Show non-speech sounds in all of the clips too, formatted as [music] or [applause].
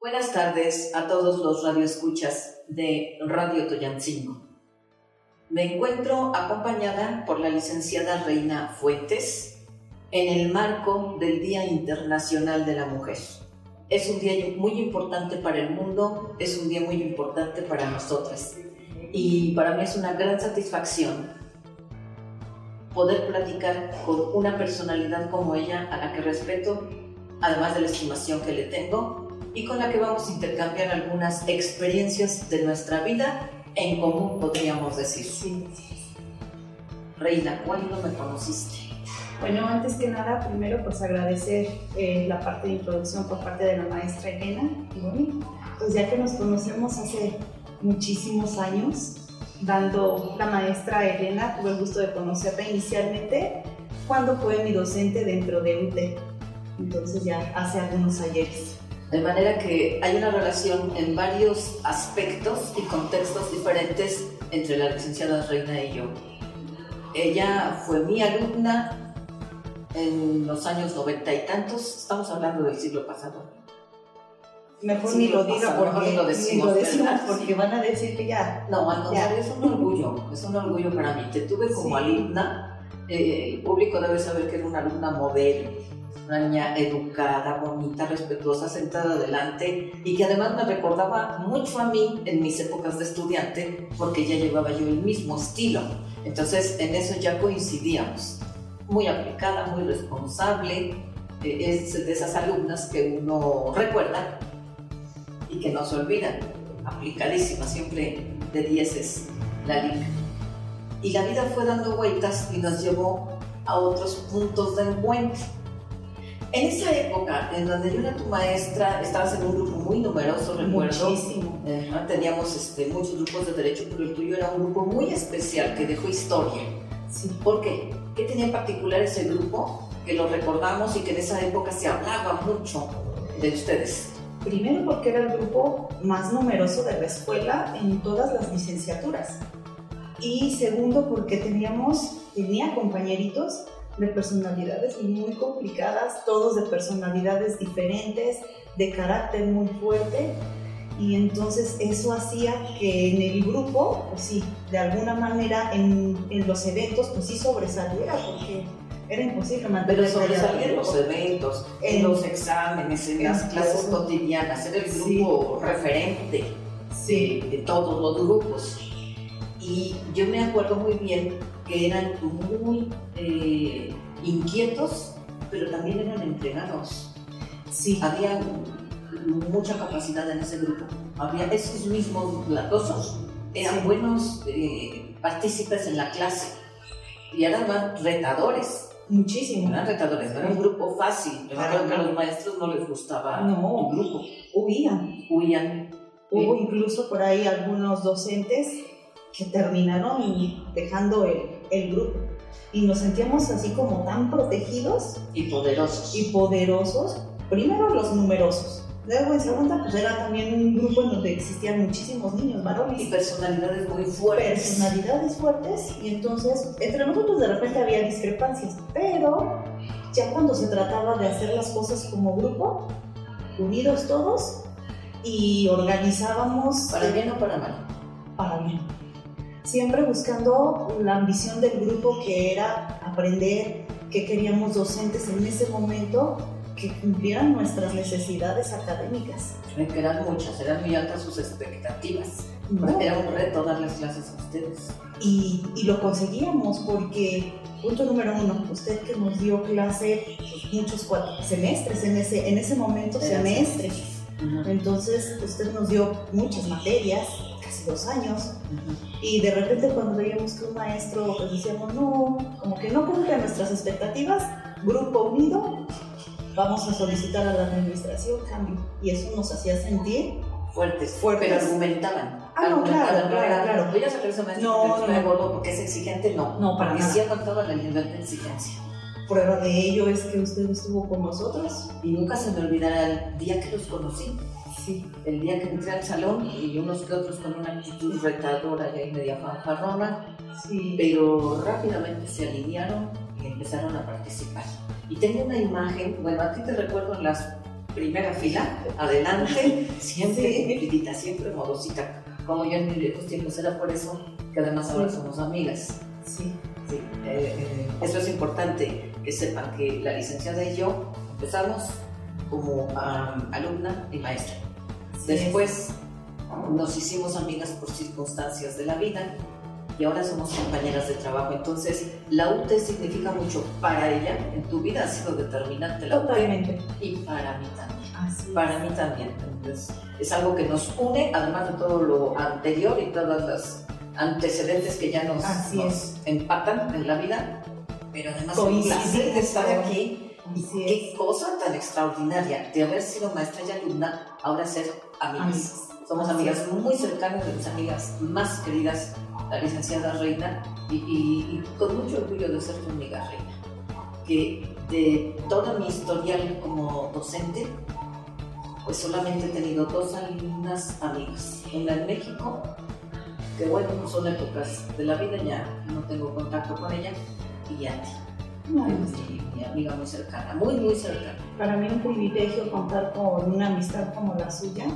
Buenas tardes a todos los radioescuchas de Radio Toyancingo. Me encuentro acompañada por la licenciada Reina Fuentes en el marco del Día Internacional de la Mujer. Es un día muy importante para el mundo, es un día muy importante para nosotras y para mí es una gran satisfacción poder platicar con una personalidad como ella a la que respeto, además de la estimación que le tengo y con la que vamos a intercambiar algunas experiencias de nuestra vida en común, podríamos decir. Sí. Reina, ¿cuándo me conociste? Bueno, antes que nada, primero pues agradecer eh, la parte de introducción por parte de la maestra Elena. Y bueno, pues ya que nos conocemos hace muchísimos años, dando la maestra Elena, tuve el gusto de conocerla inicialmente cuando fue mi docente dentro de UT. Entonces ya hace algunos ayeres. De manera que hay una relación en varios aspectos y contextos diferentes entre la licenciada Reina y yo. Ella fue mi alumna en los años noventa y tantos, estamos hablando del siglo pasado. Mejor Sí, ni lo pasado, porque, ni lo decimos, ni lo decimos porque van a decir que ya. No, al contrario, es un orgullo, es un orgullo para mí. Te tuve como Sí. alumna, eh, el público debe saber que era una alumna modelo, una niña educada, bonita, respetuosa, sentada adelante y que además me recordaba mucho a mí en mis épocas de estudiante porque ya llevaba yo el mismo estilo. Entonces en eso ya coincidíamos. Muy aplicada, muy responsable, eh, es de esas alumnas que uno recuerda y que no se olvidan. Aplicadísima, siempre de dieces la liga. Y la vida fue dando vueltas y nos llevó a otros puntos de encuentro. En esa época, en donde yo era tu maestra, estabas en un grupo muy numeroso, recuerdo. Muchísimo. Ajá, teníamos este, muchos grupos de derecho, pero el tuyo era un grupo muy especial que dejó historia. Sí. ¿Por qué? ¿Qué tenía en particular ese grupo? Que lo recordamos y que en esa época se hablaba mucho de ustedes. Primero porque era el grupo más numeroso de la escuela en todas las licenciaturas. Y segundo porque teníamos, tenía compañeritos de personalidades muy complicadas, todos de personalidades diferentes, de carácter muy fuerte. Y entonces eso hacía que en el grupo, pues sí, de alguna manera en, en los eventos, pues sí sobresaliera, porque era imposible Pero mantener sobresalían los eventos, en En- los exámenes, en en las clases todo. cotidianas, era el Sí. grupo referente Sí, de, de todos los grupos. Y yo me acuerdo muy bien que eran muy eh, inquietos, pero también eran entregados. sí. Había mucha capacidad en ese grupo. Había esos mismos latosos, eran Sí. buenos eh, partícipes en la clase y eran más retadores. Muchísimo. Eran retadores, no era un grupo fácil. Yo Para creo que a los maestros no les gustaba No. tu grupo. Huían. Huían. Hubo incluso por ahí algunos docentes que terminaron dejando el, el grupo. Y nos sentíamos así como tan protegidos y poderosos. y poderosos. Primero los numerosos. Luego en segunda pues era también un grupo en donde existían muchísimos niños y varones. personalidades muy fuertes. Personalidades fuertes y entonces entre nosotros de repente había discrepancias. Pero ya cuando se trataba de hacer las cosas como grupo, unidos todos y organizábamos Para bien o para mal. para bien. Siempre buscando la ambición del grupo que era aprender, que queríamos docentes en ese momento que cumplieran nuestras necesidades académicas. Que eran muchas, eran muy altas sus expectativas. ¿no? Era un reto darles clases a ustedes. Y, y lo conseguíamos porque, punto número uno, usted que nos dio clase pues, muchos cuatro semestres en ese, en ese momento, semestres. Ujú, Entonces, usted nos dio muchas materias, casi dos años. Y de repente cuando veíamos que un maestro, pues decíamos, no, como que no cumple nuestras expectativas, grupo unido, vamos a solicitar a la administración cambio. Y eso nos hacía sentir, Fuertes, Fuertes. pero argumentaban. Ah, no, claro, claro, claro. Voy a sacar ese maestro No, no, no. gordo, porque es exigente, no. No, para nada. sí aguantaban el nivel de exigencia. prueba de ello es que usted estuvo con nosotros. Y nunca se me olvidará el día que los conocí. Sí, El día que entré al salón y unos que otros con una actitud retadora y media fanfarrona, sí. pero rápidamente se alinearon y empezaron a participar. Y tengo una imagen, bueno, a ti te recuerdo en las primera fila, adelante, [laughs] siempre cumplidita, siempre modosita, como yo en mis viejos tiempos, era por eso que además ahora somos amigas. Sí. Sí, eh, eh, eso es importante que sepan que la licenciada y yo empezamos como um, alumna y maestra. Después nos hicimos amigas por circunstancias de la vida y ahora somos compañeras de trabajo. Entonces, la UT significa mucho para ella, en tu vida ha sido determinante la Totalmente. y para mí también. Así Para mí también. Entonces, es algo que nos une, además de todo lo anterior y todas las antecedentes que ya nos, Así nos es. empatan en la vida, pero además el placer de estar todo. Y qué cosa tan extraordinaria de haber sido maestra y alumna, ahora ser amigas. Somos Así amigas es. muy cercanas de mis amigas más queridas, la licenciada Reina, y, y- y con mucho orgullo de ser tu amiga Reina. Que de toda mi historial como docente, pues solamente he tenido dos alumnas amigas. Una en México, que bueno, son épocas de la vida, ya no tengo contacto con ella, y a mi amiga muy cercana, muy, muy cercana. Para mí un privilegio contar con una amistad como la suya.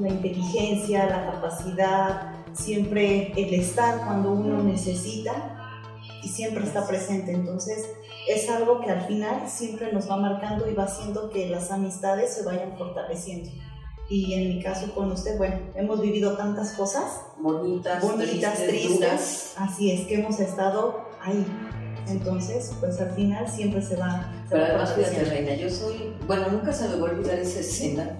La inteligencia, la capacidad, siempre el estar cuando uno necesita y siempre está presente. Entonces es algo que al final siempre nos va marcando y va haciendo que las amistades se vayan fortaleciendo. Y en mi caso con usted, bueno, hemos vivido tantas cosas, Bonitas, bonitas, tristes, tristes, duras. así es que hemos estado ahí. Entonces, pues al final siempre se va, se Pero va además, fíjate. Reina, yo soy, bueno, nunca se me va a olvidar esa escena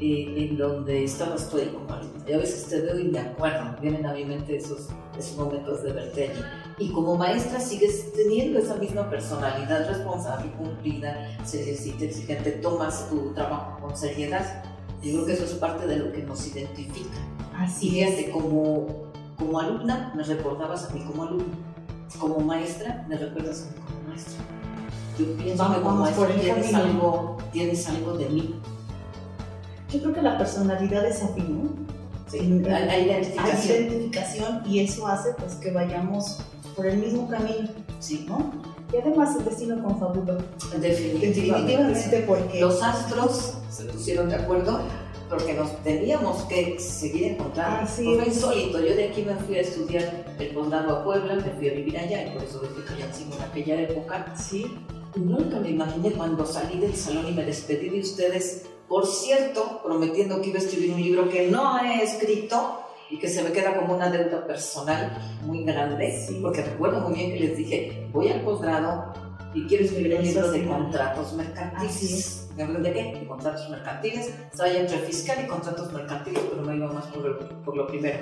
eh, en donde estabas tú ahí como alumna. Y a veces te veo y me acuerdo, vienen a mi mente esos, esos momentos de verte allí. Y como maestra sigues teniendo esa misma personalidad responsable, cumplida, exigente, tomas tu trabajo con seriedad. Yo creo que eso es parte de lo que nos identifica. Y Así es. fíjate, como, como alumna me recordabas a mí como alumna, como maestra me recuerdas como maestra. Yo pienso Vamos- que como maestra tienes camino. algo, tienes algo de mí. Yo creo que la personalidad es afín, ¿no? Sí, En- hay, hay Hay identificación. identificación y eso hace pues que vayamos por el mismo camino, Sí, ¿no? Y además el destino confabuló. definitivamente. Definitivamente porque Los astros se pusieron de acuerdo porque nos teníamos que seguir encontrando. Así Fue es. insólito. Yo de aquí me fui a estudiar el posgrado a Puebla, me fui a vivir allá y por eso Cayancingo en aquella época. sí, Nunca me imaginé cuando salí del salón y me despedí de ustedes, por cierto, prometiendo que iba a escribir un libro que no he escrito y que se me queda como una deuda personal muy grande, Sí. porque recuerdo muy bien que les dije, voy al posgrado y quiero escribir un Eso libro de contratos mercantiles. es. ¿Me hablan de qué? De contratos mercantiles. Estaba ya entre fiscal y contratos mercantiles, pero me iba más por, lo- por lo primero.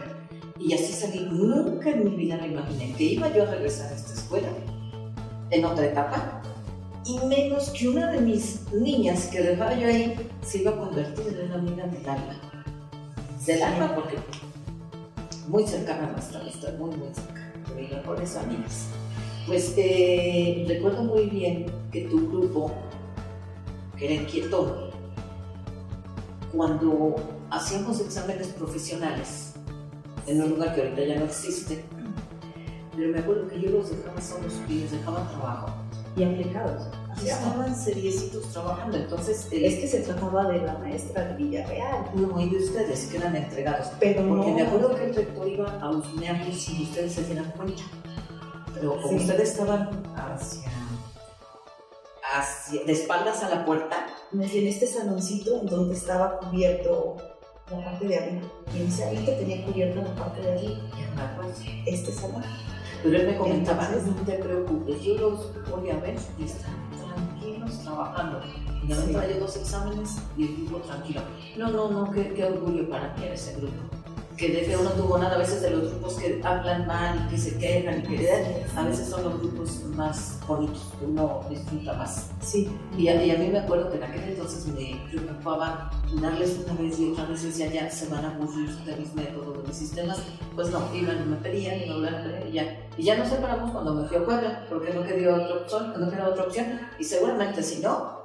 Y así salí. Nunca en mi vida me imaginé que iba yo a regresar a esta escuela en otra etapa y menos que una de mis niñas que dejaba yo ahí se iba a convertir en una amiga del alma. Del alma porque muy cercana a nuestra amistad, muy, muy cercana, pero y mejores amigas. Pues eh, recuerdo muy bien que tu grupo, que era inquieto, cuando hacíamos exámenes profesionales en un lugar que ahorita ya no existe, pero me acuerdo que yo los dejaba solos y les dejaba trabajo. y aplicados. Y estaban seriecitos trabajando, entonces el Es que se trataba de la maestra de Villarreal, no, y de ustedes que eran entregados. pero Porque no. me acuerdo que el rector iba a husmearlos sin ustedes se dieran cuenta. Como Sí. ustedes estaban hacia, hacia, de espaldas a la puerta, Me en este saloncito en donde estaba cubierto la parte de arriba. Y en ese salón tenía cubierta la parte de arriba. Este salón. Pero él me comentaba, Entonces- no te preocupes, yo los voy a ver y están tranquilos trabajando. Y me Sí. dos exámenes y el grupo tranquilo. No, no, no, qué, qué orgullo para mí era ese grupo. Que de feo no tuvo nada a veces de los grupos que hablan mal y que se quejan y que a veces son los grupos más bonitos, que uno disfruta más. Sí. Y a, y a mí me acuerdo que en aquel entonces me preocupaba darles una vez y otra vez y decía, ya se van a aburrir de mis métodos, de mis sistemas. Pues no, iban me pedían y me y ya. Y ya nos separamos cuando me fui a Puebla, porque no quedó otra opción, no quedó otra opción. Y seguramente si no,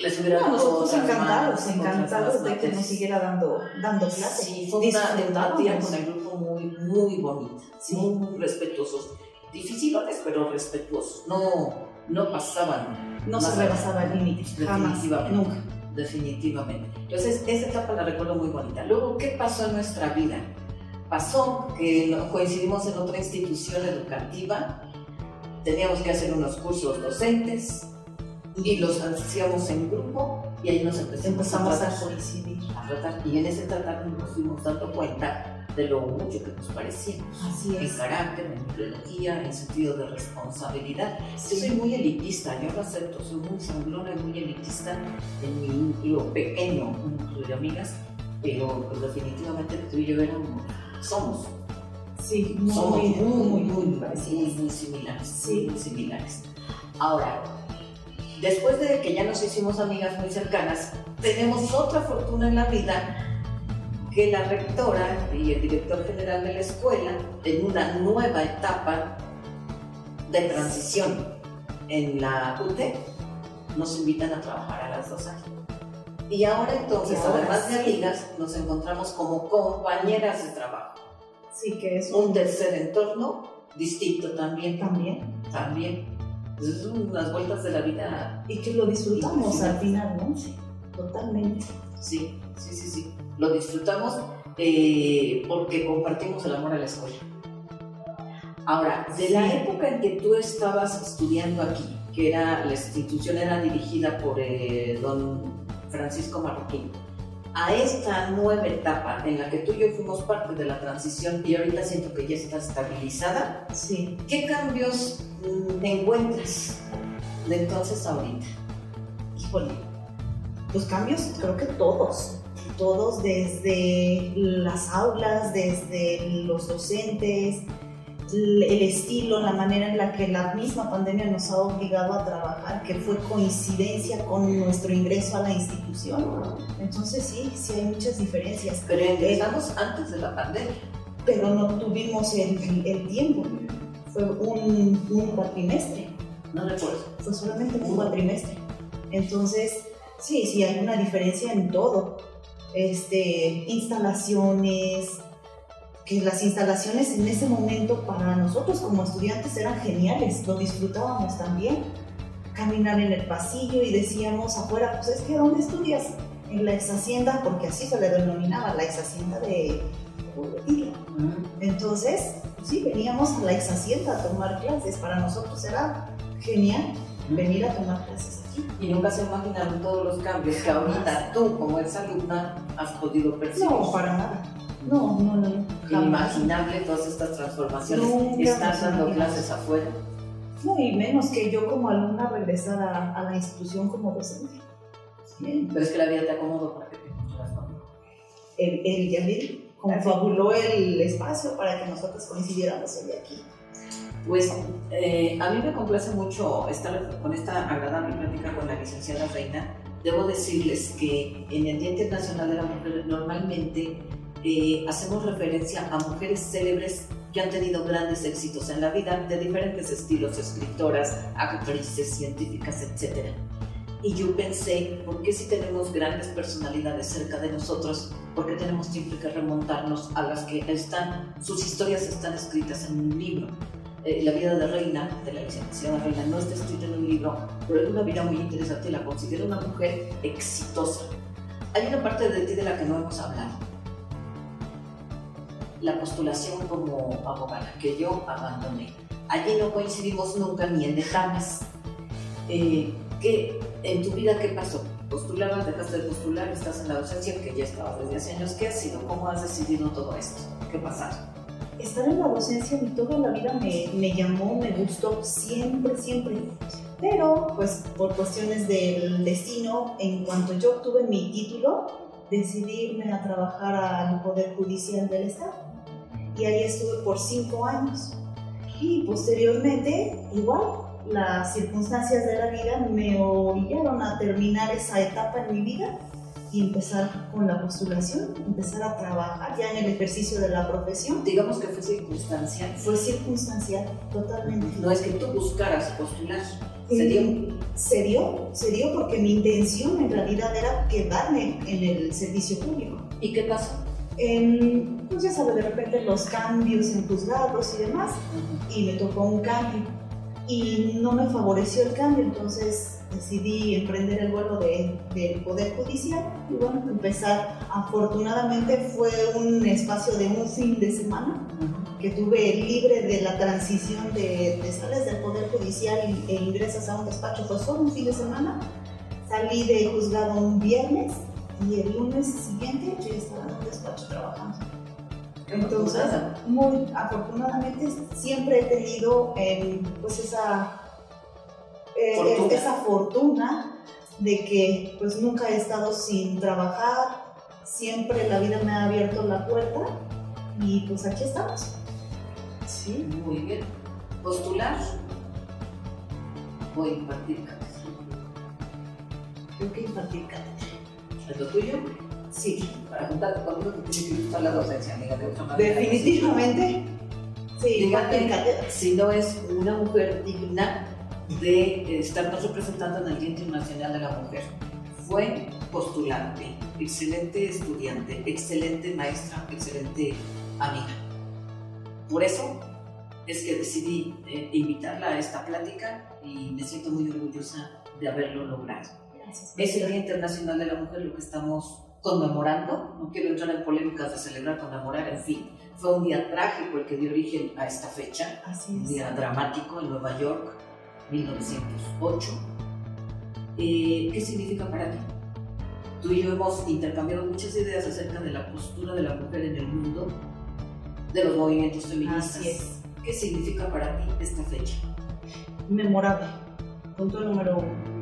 les hubiera No, nosotros encantados, encantados de que nos siguiera dando, dando clases. Sí, fue una empatía con el grupo muy, muy bonita, Sí. muy respetuosos. Difíciles, pero respetuosos. No, no pasaban No se rebasaba el límite, Definitivamente. nunca. definitivamente. Entonces, esa etapa la recuerdo muy bonita. Luego, ¿qué pasó en nuestra vida? Pasó que coincidimos en otra institución educativa, teníamos que hacer unos cursos docentes y los hacíamos en grupo y ahí nos empezamos, a, a tratar, coincidir. a tratar. Y en ese tratar nos fuimos dando cuenta de lo mucho que nos parecíamos. Así En es. carácter, en ideología, en sentido de responsabilidad. Yo soy Sí. muy elitista, yo lo acepto, soy muy sanglona y muy elitista en mi núcleo pequeño, un núcleo de amigas, pero pues, definitivamente tú y yo éramos, somos, Sí, muy, somos muy, muy, muy, muy, parecidos. muy similares, Sí. muy similares. Ahora, después de que ya nos hicimos amigas muy cercanas, tenemos otra fortuna en la vida que la rectora y el director general de la escuela, en una nueva etapa de transición en la UT, nos invitan a trabajar a las dos aquí. Y ahora entonces, Y ahora además de amigas, nos encontramos como compañeras de trabajo. Sí, que es Un tercer entorno distinto también. también. También. Entonces, son unas vueltas de la vida. Y que lo disfrutamos Sí. al final, ¿no? Sí, Totalmente. sí, sí, sí. sí. Lo disfrutamos eh, porque compartimos el amor a la escuela. Ahora, de la época en que tú estabas estudiando aquí, que era la institución era dirigida por eh, don Francisco Marroquín, a esta nueva etapa en la que tú y yo fuimos parte de la transición y ahorita siento que ya está estabilizada, Sí. ¿Qué cambios mm, encuentras de entonces a ahorita? Híjole. Los cambios creo que todos. Todos desde las aulas, desde los docentes, el estilo, la manera en la que la misma pandemia nos ha obligado a trabajar, que fue coincidencia con nuestro ingreso a la institución. Entonces sí, sí hay muchas diferencias. Pero empezamos antes de la pandemia. pero no tuvimos el, el tiempo. Fue un, un cuatrimestre, No recuerdo. fue solamente un cuatrimestre. Entonces, sí, sí, hay una diferencia en todo. Este, instalaciones, que las instalaciones en ese momento para nosotros como estudiantes eran geniales, lo disfrutábamos también. Caminar en el pasillo y decíamos afuera, pues es que ¿dónde estudias? En la ex hacienda, porque así se le denominaba, la ex hacienda de, Burdetillo. Entonces, sí, veníamos a la ex hacienda a tomar clases. Para nosotros era genial venir a tomar clases aquí. Y nunca se imaginaron todos los cambios que ahorita tú, como ex alumna, has podido percibir. No, para nada. No, no, no. no. Inimaginable todas estas transformaciones. Nunca Estás dando clases afuera. No, y menos que yo como alumna regresar a, a la institución como docente. Pero es que la vida te acomodó para que te encontraras conmigo. Él, él ya confabuló el espacio para que nosotros coincidiéramos hoy aquí. Pues eh, a mí me complace mucho estar con esta agradable plática con la licenciada Reina. Debo decirles que en el Día Internacional de la Mujer normalmente eh, hacemos referencia a mujeres célebres que han tenido grandes éxitos en la vida de diferentes estilos, escritoras, actrices, científicas, etc. Y yo pensé, ¿por qué si tenemos grandes personalidades cerca de nosotros, por qué tenemos siempre que remontarnos a las que están, sus historias están escritas en un libro? Eh, la vida de Reina, de la licenciada Reina, no está escrita en un libro, pero es una vida muy interesante, la considero una mujer exitosa. Hay una parte de ti de la que no hemos hablado. La postulación como abogada, que yo abandoné. Allí no coincidimos nunca ni en etapas. Eh, ¿qué, ¿En tu vida qué pasó? ¿Postulabas, dejaste de postular, estás en la docencia, que ya estabas desde hace años? ¿Qué ha sido? ¿Cómo has decidido todo esto? ¿Qué pasaron? estar en la docencia a mí toda la vida me, me llamó, me gustó, siempre, siempre. Pero, pues, por cuestiones del destino, en cuanto yo obtuve mi título, decidí irme a trabajar al Poder Judicial del Estado. Y ahí estuve por cinco años. Y posteriormente, igual, las circunstancias de la vida me orillaron a terminar esa etapa en mi vida y empezar con la postulación, empezar a trabajar ya en el ejercicio de la profesión. Digamos que fue circunstancial. Fue circunstancial, totalmente. No es que tú buscaras postular, se dio. Se dio, se dio porque mi intención en realidad era quedarme en el servicio público. ¿Y qué pasó? Em, pues ya sabes, de repente los cambios en juzgados y demás, y me tocó un cambio. y no me favoreció el cambio, entonces decidí emprender el vuelo del de, Poder Judicial y bueno, empezar. Afortunadamente fue un espacio de un fin de semana que tuve libre de la transición de, de sales del Poder Judicial e ingresas a un despacho, fue solo un fin de semana. Salí de juzgado un viernes y el lunes siguiente yo estaba en un despacho trabajando. Entonces, muy afortunadamente siempre he tenido eh, pues esa, eh, fortuna. esa fortuna de que pues nunca he estado sin trabajar, siempre la vida me ha abierto la puerta y pues aquí estamos. Sí, muy bien. Postular. Voy a impartir cátedra. Creo que impartir cátedra. ¿Es lo tuyo? Sí. Para juntarte conmigo que tiene que gustar la docencia, amiga, otra manera. Definitivamente. Sí, Dígame si no es una mujer digna de estarnos representando en el Día Internacional de la Mujer. Fue postulante, excelente estudiante, excelente maestra, excelente amiga. Por eso es que decidí eh, invitarla a esta plática y me siento muy orgullosa de haberlo logrado. Es el Día Internacional de la Mujer lo que estamos conmemorando, no quiero entrar en polémicas de celebrar, conmemorar, en fin, fue un día trágico el que dio origen a esta fecha, un día dramático en Nueva York, 1908. Eh, ¿Qué significa para ti? Tú y yo hemos intercambiado muchas ideas acerca de la postura de la mujer en el mundo, de los movimientos feministas. ¿Qué significa para ti esta fecha? Memorable, punto número uno.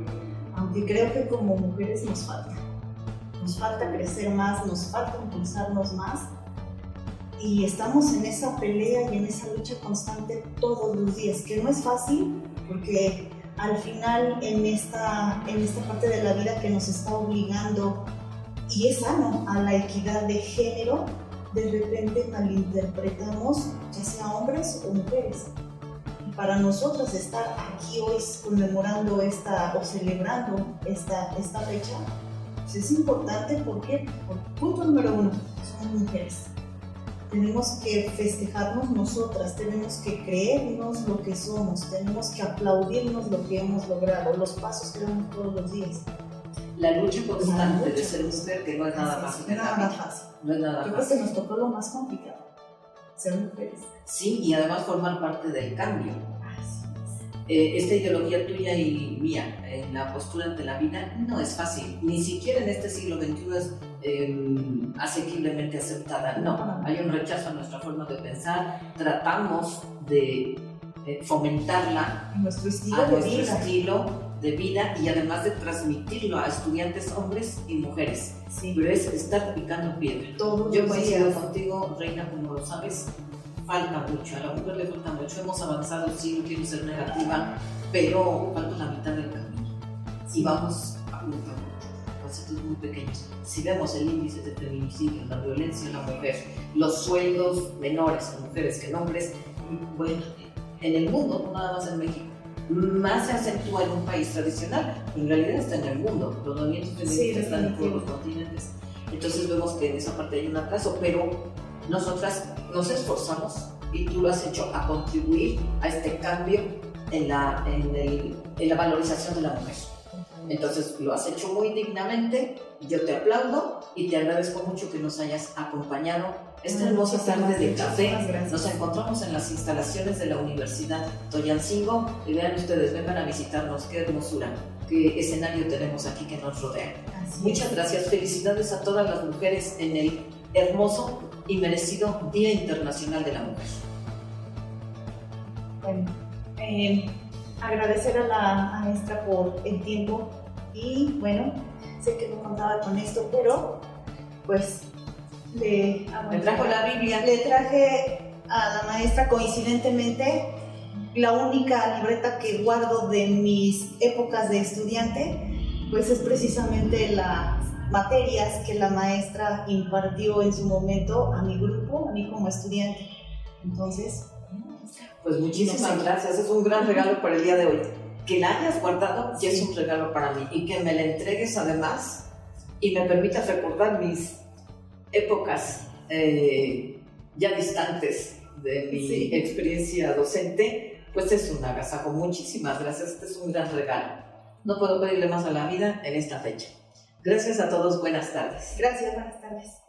Aunque creo que como mujeres nos falta nos falta crecer más, nos falta impulsarnos más y estamos en esa pelea y en esa lucha constante todos los días, que no es fácil porque al final en esta, en esta parte de la vida que nos está obligando y es sano a la equidad de género, de repente malinterpretamos ya sea hombres o mujeres. Para nosotros estar aquí hoy conmemorando esta o celebrando esta, esta fecha, es importante porque, por punto número uno, somos mujeres. Tenemos que festejarnos nosotras, tenemos que creernos lo que somos, tenemos que aplaudirnos lo que hemos logrado, los pasos que damos todos los días. La lucha constante de ser mujer, que no es nada fácil. No es nada fácil. No es nada Yo creo que nos tocó lo más complicado, ser mujeres. Sí, y además formar parte del cambio eh, esta ideología tuya y mía en la postura ante la vida no es fácil, ni siquiera en este siglo XXI es em, asequiblemente aceptada. No, hay un rechazo a nuestra forma de pensar, tratamos de fomentarla nuestro estilo a de nuestro vida. estilo de vida y además de transmitirlo a estudiantes hombres y mujeres. Sí. Pero es estar picando piedra. Todos Yo coincido contigo, Reina, como lo sabes, falta mucho, a la mujer le falta mucho. Hemos avanzado, sí, no quiero ser negativa, pero falta la mitad del camino. Y vamos a punto pasos muy pequeños. Si vemos el índice de feminicidio, la violencia en la mujer, los sueldos menores en mujeres que en hombres, bueno, en el mundo, no nada más en México, más se acentúa en un país tradicional, en realidad está en el mundo. Los movimientos feministas Sí, están en todos los continentes. Entonces vemos que en esa parte hay un atraso, pero nosotras nos esforzamos y tú lo has hecho a contribuir a este cambio en la, en el- en la valorización de la mujer. Entonces lo has hecho muy dignamente, yo te aplaudo y te agradezco mucho que nos hayas acompañado esta hermosa tarde de café. Nos encontramos en las instalaciones de la Universidad Toyancingo y vean ustedes, vengan a visitarnos, qué hermosura, qué escenario tenemos aquí que nos rodea. Muchas gracias, felicidades a todas las mujeres en el hermoso y merecido Día Internacional de la Mujer. Bueno, eh, agradecer a la maestra por el tiempo y bueno, sé que no contaba con esto, pero pues le, bueno, trajo la Biblia. le traje a la maestra coincidentemente la única libreta que guardo de mis épocas de estudiante, pues es precisamente las materias que la maestra impartió en su momento a mi grupo, a mí como estudiante. Entonces, Pues muchísimas gracias, es un gran regalo para el día de hoy. Que la hayas guardado ya es un regalo para mí y que me la entregues además y me permitas recordar mis épocas eh, ya distantes de mi Sí. experiencia docente, pues es un agasajo. Muchísimas gracias, este es un gran regalo. No puedo pedirle más a la vida en esta fecha. Gracias a todos, buenas tardes. Gracias, buenas tardes.